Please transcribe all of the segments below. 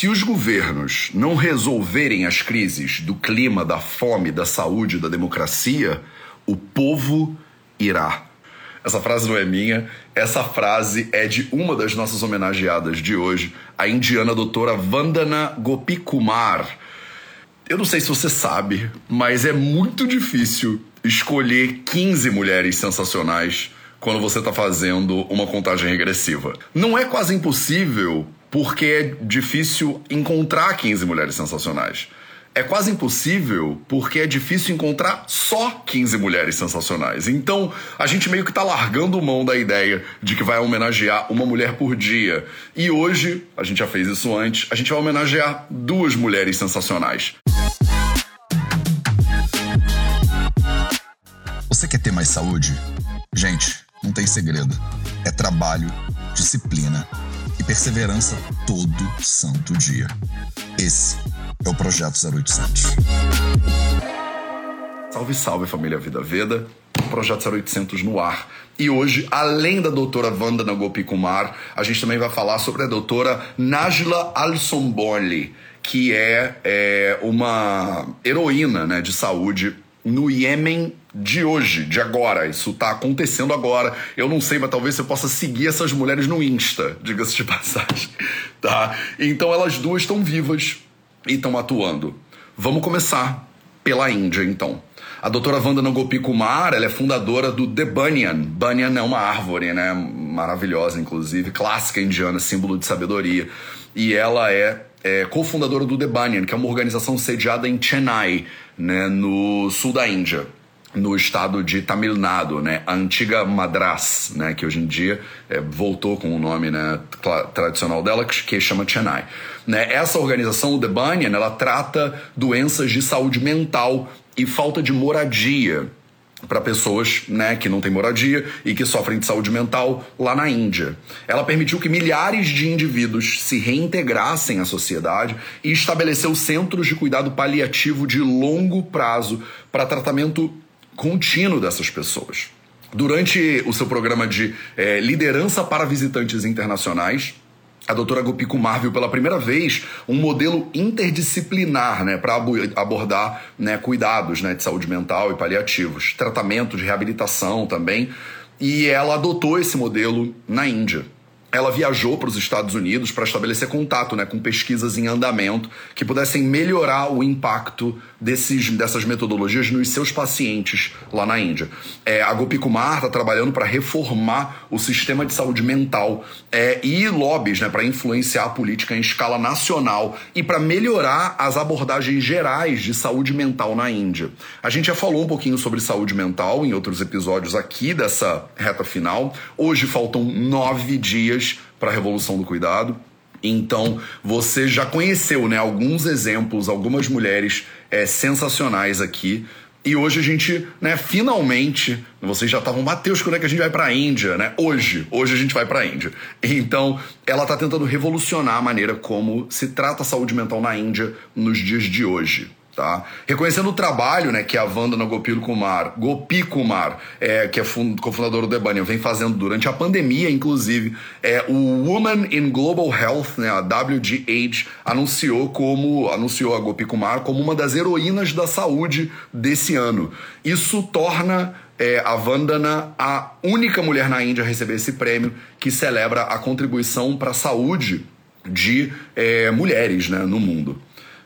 Se os governos não resolverem as crises do clima, da fome, da saúde, da democracia, o povo irá. Essa frase não é minha, essa frase é de uma das nossas homenageadas de hoje, a indiana doutora Vandana Gopikumar. Eu não sei se você sabe, mas é muito difícil escolher 15 mulheres sensacionais quando você está fazendo uma contagem regressiva. Não é quase impossível porque é difícil encontrar 15 mulheres sensacionais. É quase impossível porque é difícil encontrar só 15 mulheres sensacionais. Então, a gente meio que tá largando mão da ideia de que vai homenagear uma mulher por dia. E hoje, a gente já fez isso antes, a gente vai homenagear duas mulheres sensacionais. Você quer ter mais saúde? Gente, não tem segredo. É trabalho, disciplina e perseverança todo santo dia. Esse é o Projeto 0800. Salve, salve família Vida Veda. Projeto 0800 no ar. E hoje, além da doutora Vandana Gopikumar, a gente também vai falar sobre a doutora Najla Alsomboli, que é, é uma heroína né, de saúde no Iêmen de hoje, de agora. Isso tá acontecendo agora. Eu não sei, mas talvez você possa seguir essas mulheres no Insta, diga-se de passagem, tá? Então elas duas estão vivas e estão atuando. Vamos começar pela Índia, então. A doutora Vandana Gopi Kumar, ela é fundadora do The Banyan. Banyan é uma árvore, né? Maravilhosa, inclusive, clássica indiana, símbolo de sabedoria. E ela é, é cofundadora do The Banyan, que é uma organização sediada em Chennai, né, no sul da Índia no estado de Tamil Nadu, né, a antiga Madras, né, que hoje em dia é, voltou com o nome né, tradicional dela, que, chama Chennai. Né, essa organização, o The Banyan, ela trata doenças de saúde mental e falta de moradia para pessoas né, que não têm moradia e que sofrem de saúde mental lá na Índia. Ela permitiu que milhares de indivíduos se reintegrassem à sociedade e estabeleceu centros de cuidado paliativo de longo prazo para tratamento contínuo dessas pessoas. Durante o seu programa de é, liderança para visitantes internacionais, a doutora Gopi Kumar viu pela primeira vez um modelo interdisciplinar né, para abordar né, cuidados né, de saúde mental e paliativos, tratamento de reabilitação também, e ela adotou esse modelo na Índia ela viajou para os Estados Unidos para estabelecer contato né, com pesquisas em andamento que pudessem melhorar o impacto desses, dessas metodologias nos seus pacientes lá na Índia. É, a Gopi Kumar está trabalhando para reformar o sistema de saúde mental é, e lobbies né, para influenciar a política em escala nacional e para melhorar as abordagens gerais de saúde mental na Índia. A gente já falou um pouquinho sobre saúde mental em outros episódios aqui dessa reta final. Hoje faltam nove dias para a revolução do cuidado. Então, você já conheceu né, alguns exemplos, algumas mulheres é, sensacionais aqui. E hoje a gente, né, finalmente, vocês já estavam, Matheus, quando é que a gente vai para a Índia, né? Hoje, hoje a gente vai para a Índia. Então, ela está tentando revolucionar a maneira como se trata a saúde mental na Índia nos dias de hoje. Tá? Reconhecendo o trabalho né, que a Vandana Gopi Kumar, Gopi Kumar é, que é cofundador do The vem fazendo durante a pandemia, inclusive, é, o Woman in Global Health, né, a WGH, anunciou como anunciou a Gopi Kumar como uma das heroínas da saúde desse ano. Isso torna é, a Vandana a única mulher na Índia a receber esse prêmio que celebra a contribuição para a saúde de é, mulheres né, no mundo.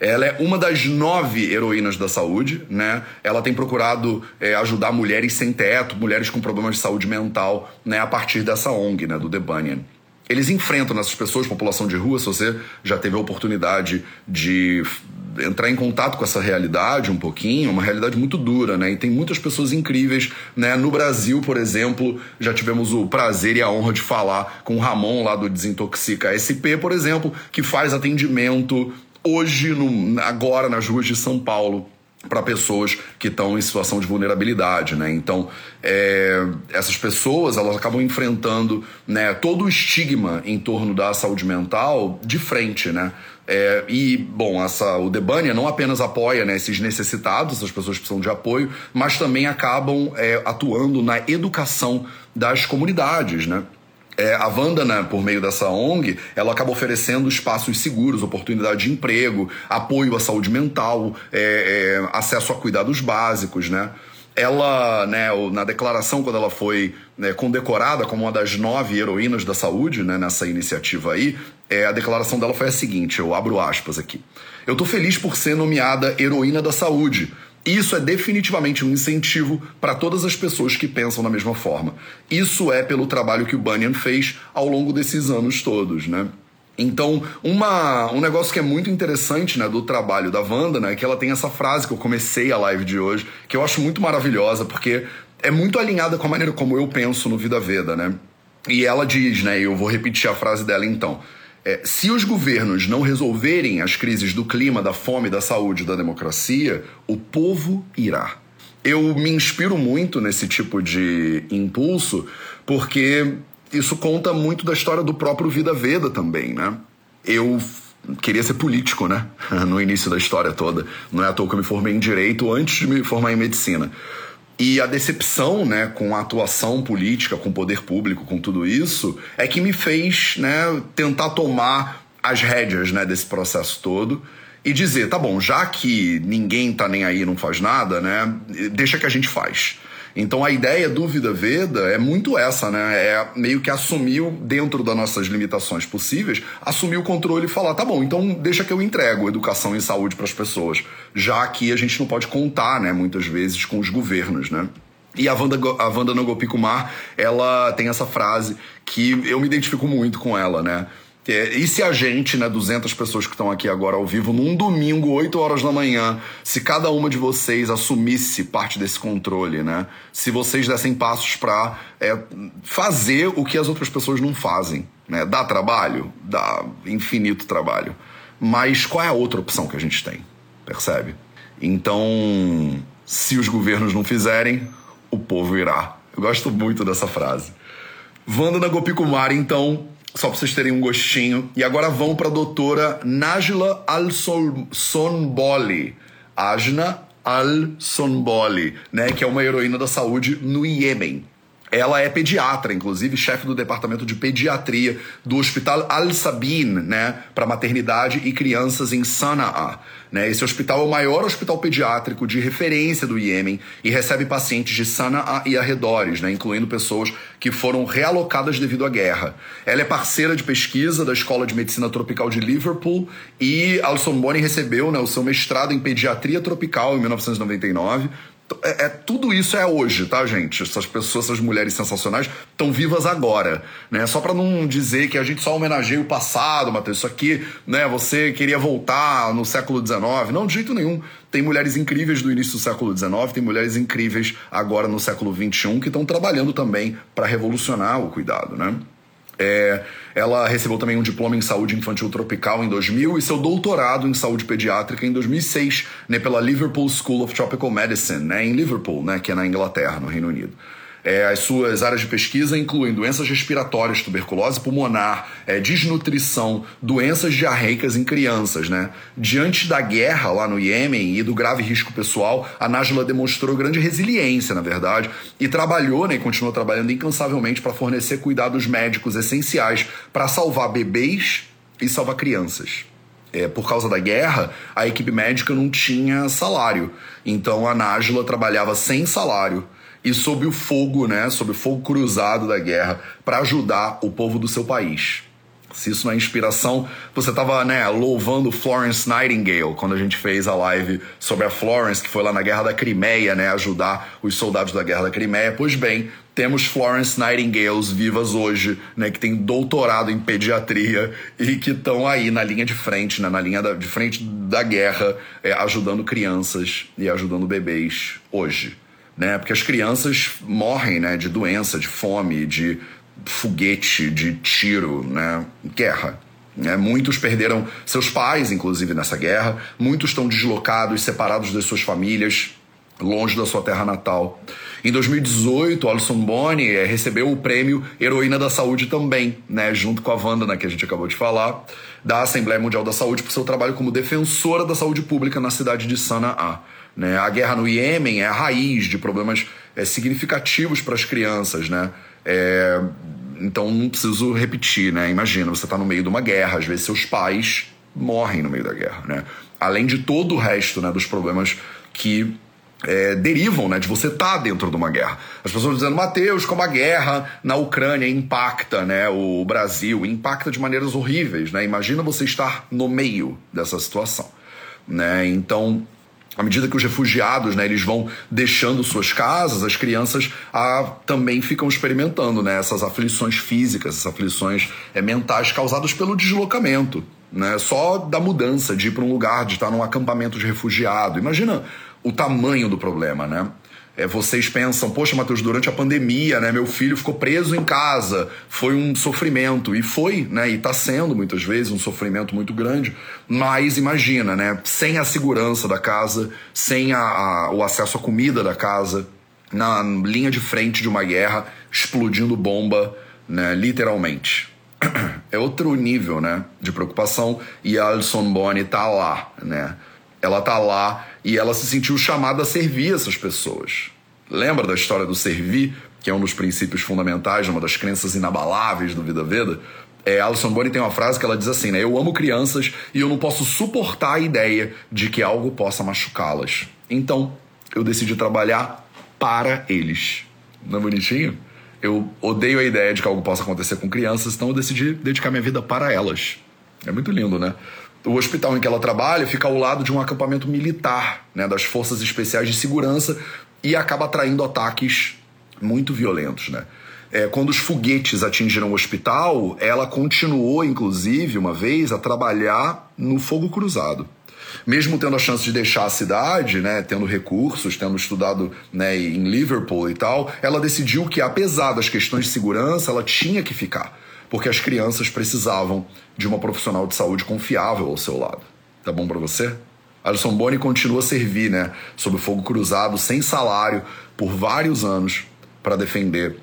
Ela é uma das nove heroínas da saúde, né? Ela tem procurado é, ajudar mulheres sem teto, mulheres com problemas de saúde mental, né? A partir dessa ONG, né? Do The Bunyan. Eles enfrentam essas pessoas, população de rua, se você já teve a oportunidade de entrar em contato com essa realidade um pouquinho, uma realidade muito dura, né? E tem muitas pessoas incríveis, né? No Brasil, por exemplo, já tivemos o prazer e a honra de falar com o Ramon lá do Desintoxica SP, por exemplo, que faz atendimento hoje, no, agora nas ruas de São Paulo para pessoas que estão em situação de vulnerabilidade, né? Então, é, essas pessoas elas acabam enfrentando né, todo o estigma em torno da saúde mental de frente, né? É, e, bom, essa, o Debania não apenas apoia né, esses necessitados, essas pessoas que precisam de apoio, mas também acabam é, atuando na educação das comunidades, né? É, a Wanda, né, por meio dessa ONG, ela acaba oferecendo espaços seguros, oportunidade de emprego, apoio à saúde mental, é, é, acesso a cuidados básicos, né? Ela, né, na declaração, quando ela foi né, condecorada como uma das nove heroínas da saúde, né, nessa iniciativa aí, é, a declaração dela foi a seguinte: eu abro aspas aqui. Eu tô feliz por ser nomeada heroína da saúde, isso é definitivamente um incentivo para todas as pessoas que pensam da mesma forma. Isso é pelo trabalho que o Bunyan fez ao longo desses anos todos, né? Então, uma, um negócio que é muito interessante né, do trabalho da Wanda, né, é que ela tem essa frase que eu comecei a live de hoje, que eu acho muito maravilhosa, porque é muito alinhada com a maneira como eu penso no Vida Veda, né? E ela diz, né, eu vou repetir a frase dela então. É, se os governos não resolverem as crises do clima, da fome, da saúde, da democracia, o povo irá. Eu me inspiro muito nesse tipo de impulso porque isso conta muito da história do próprio Vida Veda também, né? Eu queria ser político, né? No início da história toda. Não é à toa que eu me formei em direito antes de me formar em medicina. E a decepção, né, com a atuação política, com o poder público, com tudo isso, é que me fez, né, tentar tomar as rédeas, né, desse processo todo e dizer, tá bom, já que ninguém tá nem aí, não faz nada, né, deixa que a gente faz. Então a ideia do Vida Veda é muito essa, né? É meio que assumir dentro das nossas limitações possíveis, assumir o controle e falar, tá bom, então deixa que eu entrego educação e saúde para as pessoas, já que a gente não pode contar, né, muitas vezes com os governos, né? E a Wanda, a Wanda Kumar, ela tem essa frase que eu me identifico muito com ela, né? É, e se a gente, né, 200 pessoas que estão aqui agora ao vivo, num domingo, 8 horas da manhã, se cada uma de vocês assumisse parte desse controle, né? Se vocês dessem passos para é, fazer o que as outras pessoas não fazem, né? Dá trabalho? Dá infinito trabalho. Mas qual é a outra opção que a gente tem? Percebe? Então, se os governos não fizerem, o povo irá. Eu gosto muito dessa frase. Vanda na Gopikumar, então, só para vocês terem um gostinho. E agora vão para a doutora Najla Al-Sonboli. Ajna Al-Sonboli, né, que é uma heroína da saúde no Iêmen. Ela é pediatra, inclusive chefe do departamento de pediatria do Hospital Al-Sabin, né, para maternidade e crianças em Sana'a. Né? Esse hospital é o maior hospital pediátrico de referência do Iêmen e recebe pacientes de Sana'a e arredores, né, incluindo pessoas que foram realocadas devido à guerra. Ela é parceira de pesquisa da Escola de Medicina Tropical de Liverpool e Alison Boni recebeu né, o seu mestrado em pediatria tropical em 1999 é, é, tudo isso é hoje, tá, gente? Essas pessoas, essas mulheres sensacionais estão vivas agora, né? Só para não dizer que a gente só homenageia o passado, Matheus. Isso aqui, né? Você queria voltar no século XIX? Não, de jeito nenhum. Tem mulheres incríveis do início do século XIX, tem mulheres incríveis agora no século XXI que estão trabalhando também para revolucionar o cuidado, né? É, ela recebeu também um diploma em saúde infantil tropical em 2000 e seu doutorado em saúde pediátrica em 2006, né, pela Liverpool School of Tropical Medicine, né, em Liverpool, né, que é na Inglaterra, no Reino Unido. É, as suas áreas de pesquisa incluem doenças respiratórias, tuberculose pulmonar, é, desnutrição, doenças diarreicas em crianças. Né? Diante da guerra lá no Iêmen e do grave risco pessoal, a Najla demonstrou grande resiliência, na verdade, e trabalhou né, e continuou trabalhando incansavelmente para fornecer cuidados médicos essenciais para salvar bebês e salvar crianças. É, por causa da guerra, a equipe médica não tinha salário. Então a Najla trabalhava sem salário e sob o fogo, né, sob o fogo cruzado da guerra, para ajudar o povo do seu país. Se isso não é inspiração, você estava né, louvando Florence Nightingale quando a gente fez a live sobre a Florence, que foi lá na Guerra da Crimeia, né, ajudar os soldados da Guerra da Crimeia. Pois bem, temos Florence Nightingales vivas hoje, né, que tem doutorado em pediatria e que estão aí na linha de frente, né, na linha da, de frente da guerra, é, ajudando crianças e ajudando bebês hoje né? Porque as crianças morrem, né? De doença, de fome, de foguete, de tiro, né? Guerra. Né? Muitos perderam seus pais, inclusive, nessa guerra. Muitos estão deslocados, separados das suas famílias, longe da sua terra natal. Em 2018, Alison Boni eh, recebeu o prêmio Heroína da Saúde também, né, junto com a Wanda, né, que a gente acabou de falar, da Assembleia Mundial da Saúde por seu trabalho como defensora da saúde pública na cidade de Sana'a. Né? A guerra no Iêmen é a raiz de problemas é, significativos para as crianças. Né? É, então não preciso repetir, né? Imagina, você tá no meio de uma guerra, às vezes seus pais morrem no meio da guerra, né? Além de todo o resto, né, dos problemas que é, derivam né, de você estar tá dentro de uma guerra. As pessoas dizendo, Mateus, como a guerra na Ucrânia impacta né, o Brasil, impacta de maneiras horríveis. Né? Imagina você estar no meio dessa situação. Né? Então, à medida que os refugiados né, eles vão deixando suas casas, as crianças ah, também ficam experimentando né, essas aflições físicas, essas aflições é, mentais causadas pelo deslocamento. Né, só da mudança de ir para um lugar, de estar num acampamento de refugiado. Imagina o tamanho do problema, né? É, vocês pensam, poxa, Matheus, durante a pandemia, né, meu filho ficou preso em casa, foi um sofrimento, e foi, né, e está sendo muitas vezes um sofrimento muito grande, mas imagina, né, sem a segurança da casa, sem a, a, o acesso à comida da casa, na linha de frente de uma guerra, explodindo bomba, né, literalmente. É outro nível, né, de preocupação, e Alison Bonnie tá lá, né, ela tá lá e ela se sentiu chamada a servir essas pessoas. Lembra da história do servir, que é um dos princípios fundamentais, uma das crenças inabaláveis do Vida Veda? É, Alison Bonnie tem uma frase que ela diz assim, né? Eu amo crianças e eu não posso suportar a ideia de que algo possa machucá-las. Então, eu decidi trabalhar para eles. Não é bonitinho? Eu odeio a ideia de que algo possa acontecer com crianças, então eu decidi dedicar minha vida para elas. É muito lindo, né? O hospital em que ela trabalha fica ao lado de um acampamento militar, né, das forças especiais de segurança, e acaba atraindo ataques muito violentos, né? É, quando os foguetes atingiram o hospital, ela continuou, inclusive, uma vez, a trabalhar no fogo cruzado. Mesmo tendo a chance de deixar a cidade, né, tendo recursos, tendo estudado né, em Liverpool e tal, ela decidiu que, apesar das questões de segurança, ela tinha que ficar porque as crianças precisavam de uma profissional de saúde confiável ao seu lado. Tá bom para você? Alison Boni continua a servir, né, sob fogo cruzado, sem salário, por vários anos, para defender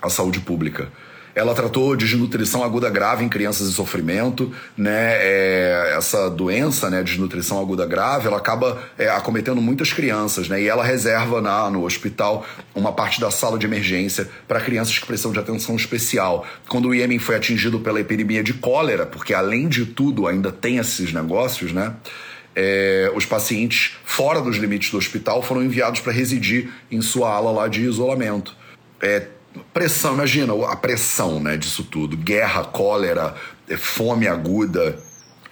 a saúde pública. Ela tratou de desnutrição aguda grave em crianças em sofrimento, né? É, essa doença, né, desnutrição aguda grave, ela acaba é, acometendo muitas crianças, né? E ela reserva na, no hospital uma parte da sala de emergência para crianças que precisam de atenção especial. Quando o Iêmen foi atingido pela epidemia de cólera, porque além de tudo ainda tem esses negócios, né? É, os pacientes fora dos limites do hospital foram enviados para residir em sua ala lá de isolamento. É, pressão, imagina a pressão né, disso tudo, guerra, cólera, é, fome aguda.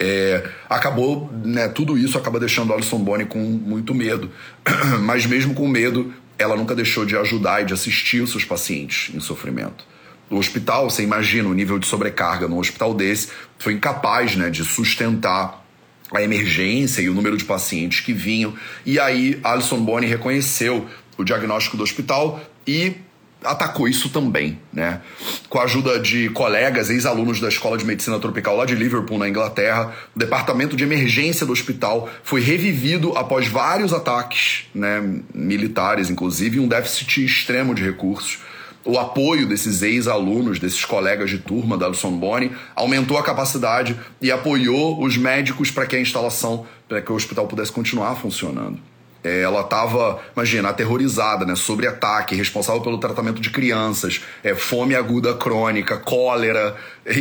É, acabou, né, tudo isso acaba deixando Alison Bonnie com muito medo. Mas mesmo com medo, ela nunca deixou de ajudar e de assistir os seus pacientes em sofrimento. O hospital, você imagina o nível de sobrecarga num hospital desse, foi incapaz né, de sustentar a emergência e o número de pacientes que vinham. E aí, Alison Bonnie reconheceu o diagnóstico do hospital e atacou isso também, né? Com a ajuda de colegas, ex-alunos da Escola de Medicina Tropical lá de Liverpool, na Inglaterra, o departamento de emergência do hospital foi revivido após vários ataques, né, militares, inclusive, um déficit extremo de recursos. O apoio desses ex-alunos, desses colegas de turma da Alson Boni, aumentou a capacidade e apoiou os médicos para que a instalação, para que o hospital pudesse continuar funcionando. É, ela estava, imagina, aterrorizada, né? Sobre ataque, responsável pelo tratamento de crianças, é, fome aguda crônica, cólera,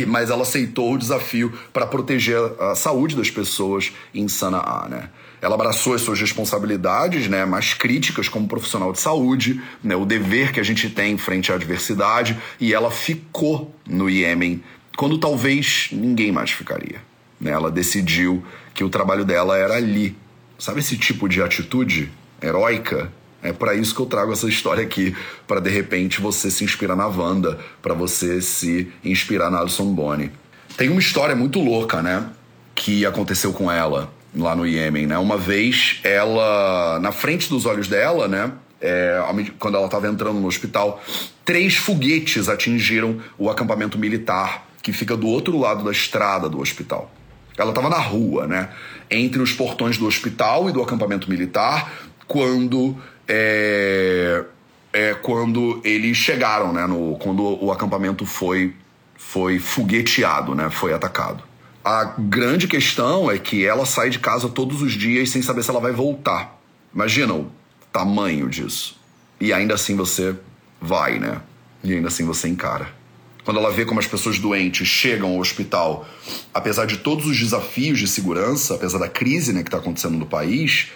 mas ela aceitou o desafio para proteger a saúde das pessoas em Sanaa, né? Ela abraçou as suas responsabilidades, né, mais críticas como profissional de saúde, né, o dever que a gente tem frente à adversidade, e ela ficou no Iêmen quando talvez ninguém mais ficaria. Né? Ela decidiu que o trabalho dela era ali, Sabe esse tipo de atitude heróica? É para isso que eu trago essa história aqui, para de repente você se inspirar na Wanda, para você se inspirar na Alison Bonnie. Tem uma história muito louca, né, que aconteceu com ela lá no Iêmen, né? Uma vez ela, na frente dos olhos dela, né, é, quando ela estava entrando no hospital, três foguetes atingiram o acampamento militar que fica do outro lado da estrada do hospital. Ela estava na rua, né? Entre os portões do hospital e do acampamento militar, quando. É, é, quando eles chegaram, né? No, quando o acampamento foi, foi fogueteado, né? Foi atacado. A grande questão é que ela sai de casa todos os dias sem saber se ela vai voltar. Imagina o tamanho disso. E ainda assim você vai, né? E ainda assim você encara. Quando ela vê como as pessoas doentes chegam ao hospital, apesar de todos os desafios de segurança, apesar da crise né, que está acontecendo no país,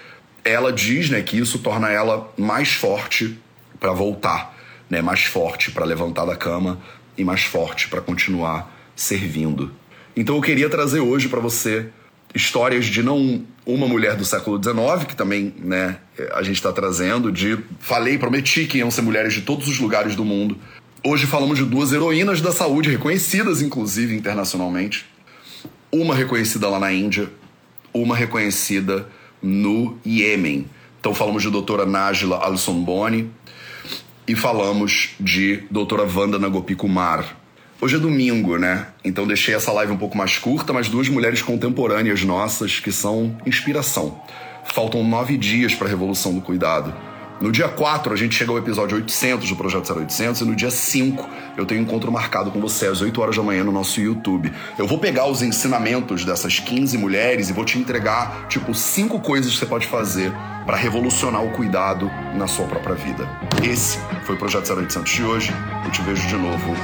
ela diz né, que isso torna ela mais forte para voltar, né, mais forte para levantar da cama e mais forte para continuar servindo. Então eu queria trazer hoje para você histórias de não uma mulher do século XIX, que também né, a gente está trazendo, de falei, prometi que iam ser mulheres de todos os lugares do mundo. Hoje falamos de duas heroínas da saúde, reconhecidas inclusive internacionalmente. Uma reconhecida lá na Índia, uma reconhecida no Iêmen. Então falamos de doutora Najla Al-Sonboni e falamos de doutora Wanda Nagopi Kumar, Hoje é domingo, né? Então deixei essa live um pouco mais curta, mas duas mulheres contemporâneas nossas que são inspiração. Faltam nove dias para a Revolução do Cuidado. No dia 4, a gente chega ao episódio 800 do Projeto 0800 e no dia 5 eu tenho um encontro marcado com você às 8 horas da manhã no nosso YouTube. Eu vou pegar os ensinamentos dessas 15 mulheres e vou te entregar, tipo, cinco coisas que você pode fazer para revolucionar o cuidado na sua própria vida. Esse foi o Projeto 0800 de hoje. Eu te vejo de novo